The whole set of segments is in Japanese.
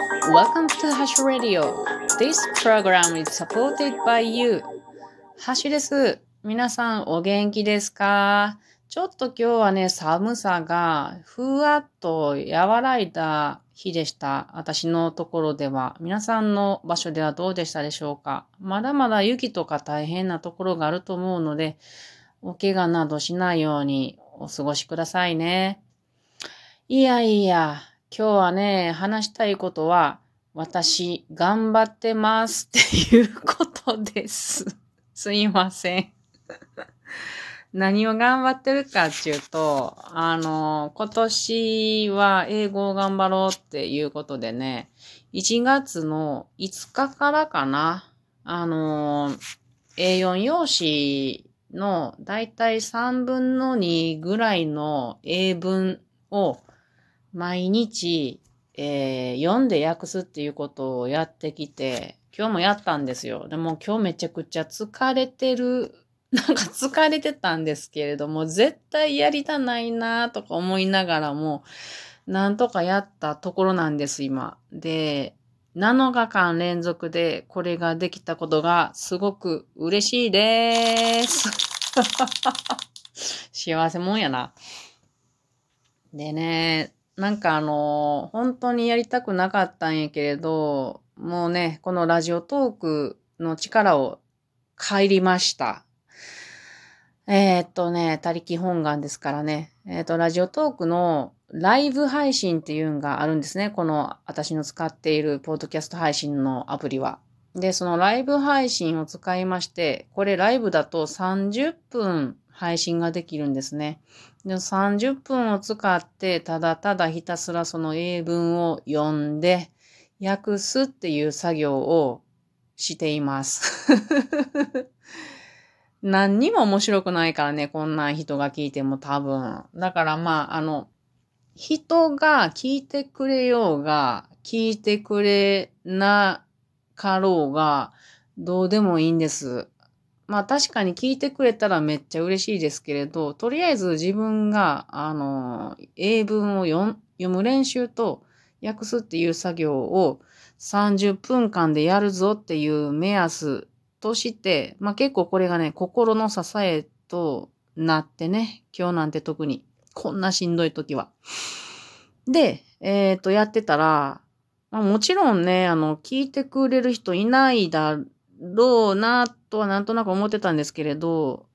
Welcome to Hash Radio. This program is supported by you. ハッシュです。皆さんお元気ですか？ちょっと今日はね、寒さがふわっと和らいだ日でした。私のところでは。皆さんの場所ではどうでしたでしょうか？まだまだ雪とか大変なところがあると思うので、お怪我などしないようにお過ごしくださいね。いやいや、今日はね、話したいことは、私、頑張ってますっていうことです。すいません。何を頑張ってるかっていうと、あの、今年は英語を頑張ろうっていうことでね、1月の5日からかな、あの、A4 用紙のだいたい3分の2ぐらいの英文を毎日、えー、読んで訳すっていうことをやってきて、今日もやったんですよ。でも今日めちゃくちゃ疲れてる、なんか疲れてたんですけれども、絶対やりたないなとか思いながらも、なんとかやったところなんです、今。で、7日間連続でこれができたことがすごく嬉しいです。幸せもんやな。でね、なんかあの、本当にやりたくなかったんやけれど、もうね、このラジオトークの力を帰りました。えー、っとね、他力本願ですからね。えー、っと、ラジオトークのライブ配信っていうのがあるんですね。この私の使っているポッドキャスト配信のアプリは。で、そのライブ配信を使いまして、これライブだと30分配信ができるんですね。で30分を使ってただただひたすらその英文を読んで訳すっていう作業をしています。何にも面白くないからね、こんな人が聞いても多分。だからまあ、あの、人が聞いてくれようが、聞いてくれなかろうが、どうでもいいんです。まあ確かに聞いてくれたらめっちゃ嬉しいですけれど、とりあえず自分が、あの、英文を読む練習と訳すっていう作業を30分間でやるぞっていう目安として、まあ結構これがね、心の支えとなってね、今日なんて特に、こんなしんどい時は。で、えっ、ー、と、やってたら、まあ、もちろんね、あの、聞いてくれる人いないだろうなとはなんとなく思ってたんですけれど、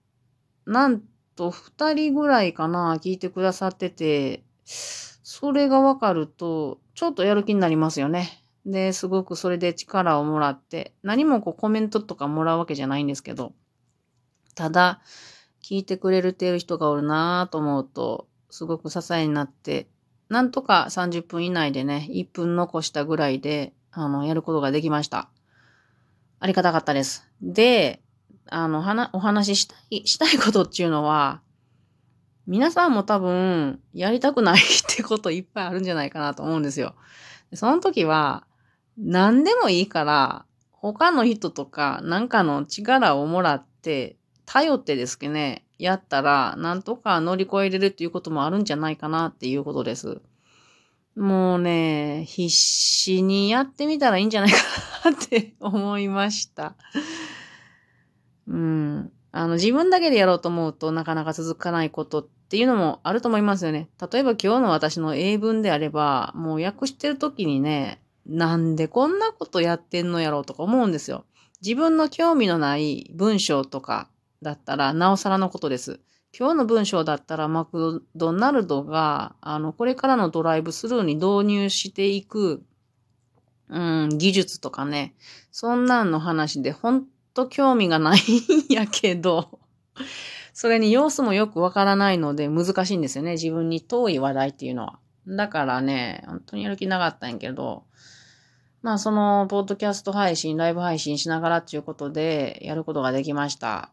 なんと二人ぐらいかな、聞いてくださってて、それがわかると、ちょっとやる気になりますよね。で、すごくそれで力をもらって、何もこうコメントとかもらうわけじゃないんですけど、ただ、聞いてくれるっていう人がおるなぁと思うと、すごく支えになって、なんとか30分以内でね、1分残したぐらいで、あの、やることができました。ありがたかったです。で、あの、は、お話ししたい、したいことっていうのは、皆さんも多分、やりたくないってこといっぱいあるんじゃないかなと思うんですよ。その時は、何でもいいから、他の人とか、なんかの力をもらって、頼ってですけどね、やったら、なんとか乗り越えれるっていうこともあるんじゃないかなっていうことです。もうね、必死にやってみたらいいんじゃないかなって思いました。うん。あの、自分だけでやろうと思うとなかなか続かないことっていうのもあると思いますよね。例えば今日の私の英文であれば、もう訳してる時にね、なんでこんなことやってんのやろうとか思うんですよ。自分の興味のない文章とかだったら、なおさらのことです。今日の文章だったらマクドナルドが、あの、これからのドライブスルーに導入していく、うん、技術とかね、そんなんの話でほんと興味がないんやけど、それに様子もよくわからないので難しいんですよね。自分に遠い話題っていうのは。だからね、本当にやる気なかったんやけど、まあその、ポッドキャスト配信、ライブ配信しながらっていうことで、やることができました。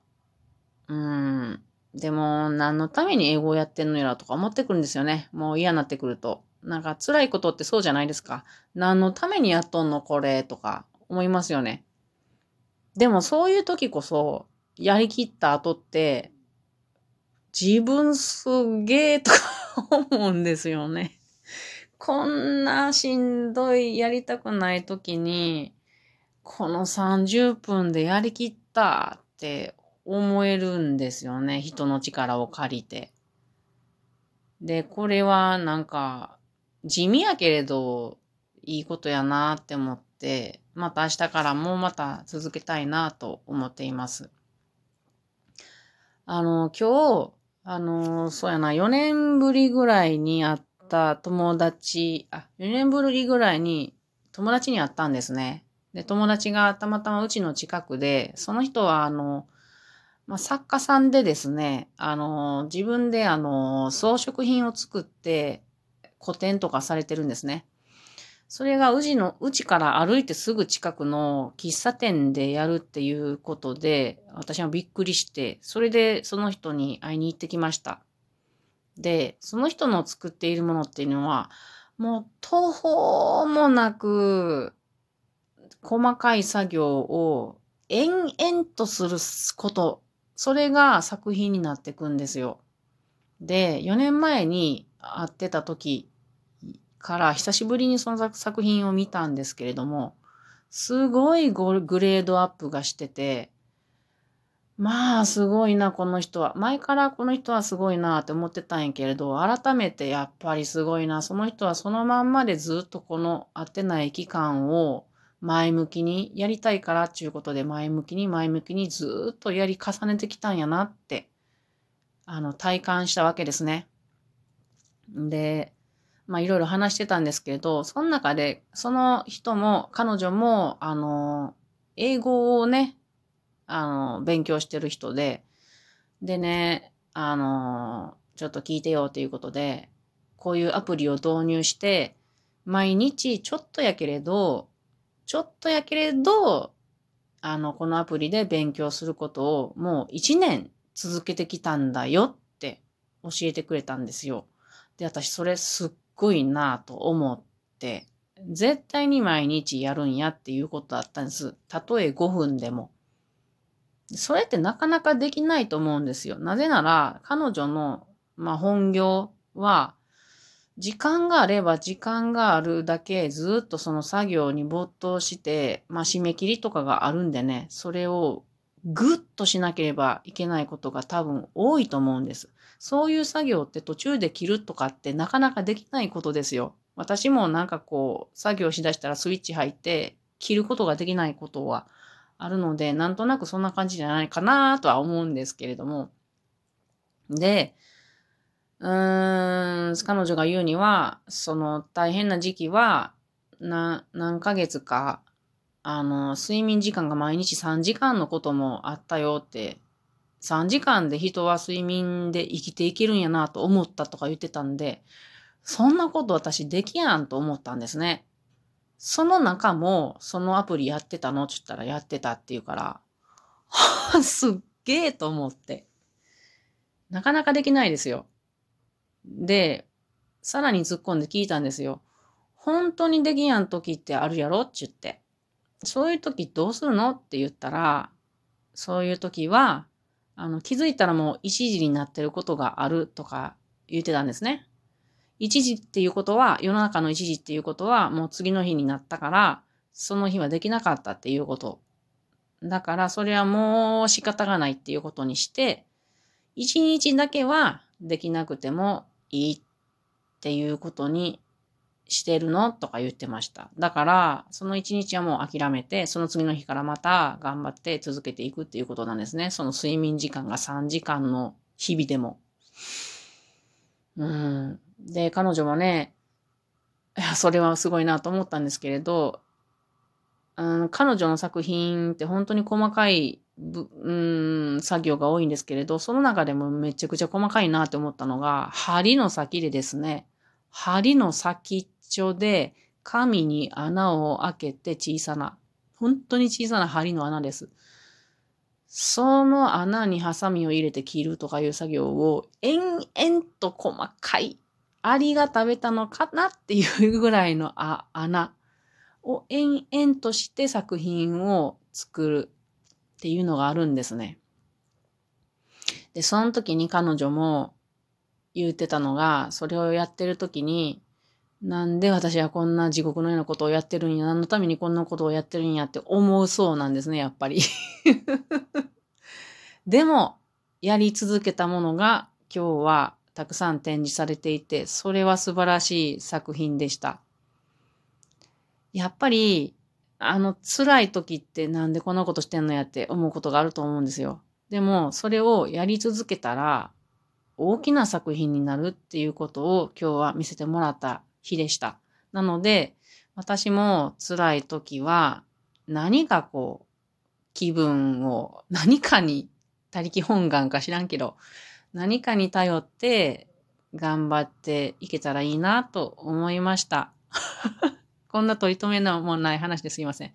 うん。でも、何のために英語をやってんのやらとか思ってくるんですよね。もう嫌になってくると。なんか辛いことってそうじゃないですか。何のためにやっとんのこれとか思いますよね。でもそういう時こそ、やりきった後って、自分すげえとか思うんですよね。こんなしんどい、やりたくない時に、この30分でやりきったって思えるんですよね。人の力を借りて。で、これはなんか、地味やけれど、いいことやなって思って、また明日からもまた続けたいなと思っています。あの、今日、あの、そうやな、4年ぶりぐらいに会った友達、あ、4年ぶりぐらいに友達に会ったんですね。で、友達がたまたまうちの近くで、その人は、あの、まあ、作家さんでですね、あの、自分であの、装飾品を作って個展とかされてるんですね。それがうちの、うちから歩いてすぐ近くの喫茶店でやるっていうことで、私はびっくりして、それでその人に会いに行ってきました。で、その人の作っているものっていうのは、もう途方もなく、細かい作業を延々とすること、それが作品になっていくんですよ。で、4年前に会ってた時から久しぶりにその作品を見たんですけれども、すごいグレードアップがしてて、まあ、すごいな、この人は。前からこの人はすごいなって思ってたんやけれど、改めてやっぱりすごいな。その人はそのまんまでずっとこの会ってない期間を前向きにやりたいからっていうことで前向きに前向きにずっとやり重ねてきたんやなって、あの、体感したわけですね。で、まあいろいろ話してたんですけれど、その中で、その人も、彼女も、あの、英語をね、あの、勉強してる人で、でね、あの、ちょっと聞いてよっていうことで、こういうアプリを導入して、毎日ちょっとやけれど、ちょっとやけれど、あの、このアプリで勉強することをもう一年続けてきたんだよって教えてくれたんですよ。で、私それすっごいなぁと思って、絶対に毎日やるんやっていうことだったんです。たとえ5分でも。それってなかなかできないと思うんですよ。なぜなら、彼女の、まあ、本業は、時間があれば時間があるだけずっとその作業に没頭して、まあ、締め切りとかがあるんでね、それをぐっとしなければいけないことが多分多いと思うんです。そういう作業って途中で切るとかってなかなかできないことですよ。私もなんかこう、作業しだしたらスイッチ入って切ることができないことはあるので、なんとなくそんな感じじゃないかなとは思うんですけれども。で、うーん、彼女が言うには、その大変な時期は、な、何ヶ月か、あの、睡眠時間が毎日3時間のこともあったよって3時間で人は睡眠で生きていけるんやなと思ったとか言ってたんで、そんなこと私できやんと思ったんですね。その中も、そのアプリやってたの？って言ったらやってたって言うから、はあ、すっげえと思って。なかなかできないですよ。で、さらに突っ込んで聞いたんですよ。本当にできやん時ってあるやろ？って言って。そういう時どうするの？って言ったら、そういう時は、あの、気づいたらもう一時になってることがあるとか言ってたんですね。一時っていうことは、世の中の一時っていうことは、もう次の日になったから、その日はできなかったっていうこと。だから、それはもう仕方がないっていうことにして、一日だけはできなくてもいいっていうことにしてるの？とか言ってました。だから、その一日はもう諦めて、その次の日からまた頑張って続けていくっていうことなんですね。その睡眠時間が3時間の日々でも。うん。で、彼女もね、いや、それはすごいなと思ったんですけれど、うん、彼女の作品って本当に細かいうん、作業が多いんですけれど、その中でもめちゃくちゃ細かいなって思ったのが、針の先でですね、針の先緒で、紙に穴を開けて小さな、本当に小さな針の穴です。その穴にハサミを入れて切るとかいう作業を延々と細かい、アリが食べたのかなっていうぐらいの穴を延々として作品を作るっていうのがあるんですね。で、その時に彼女も言ってたのが、それをやってる時に、なんで私はこんな地獄のようなことをやってるんや、何のためにこんなことをやってるんやって思うそうなんですね、やっぱり。でも、やり続けたものが今日はたくさん展示されていて、それは素晴らしい作品でした。やっぱり、あの辛い時ってなんでこんなことしてんのやって思うことがあると思うんですよ。でも、それをやり続けたら、大きな作品になるっていうことを今日は見せてもらった日でした。なので、私も辛い時は何かこう、気分を何かに、他力本願か知らんけど、何かに頼って頑張っていけたらいいなと思いました。こんな取り留めのもない話ですいません。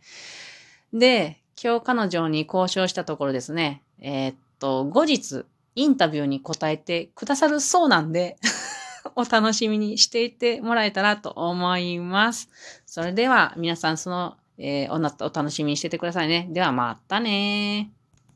で、今日彼女に交渉したところですね、えー、っと、後日、インタビューに答えてくださるそうなんで お楽しみにしていてもらえたらと思います。それでは皆さんその、えー、お楽しみにしててくださいね。ではまたね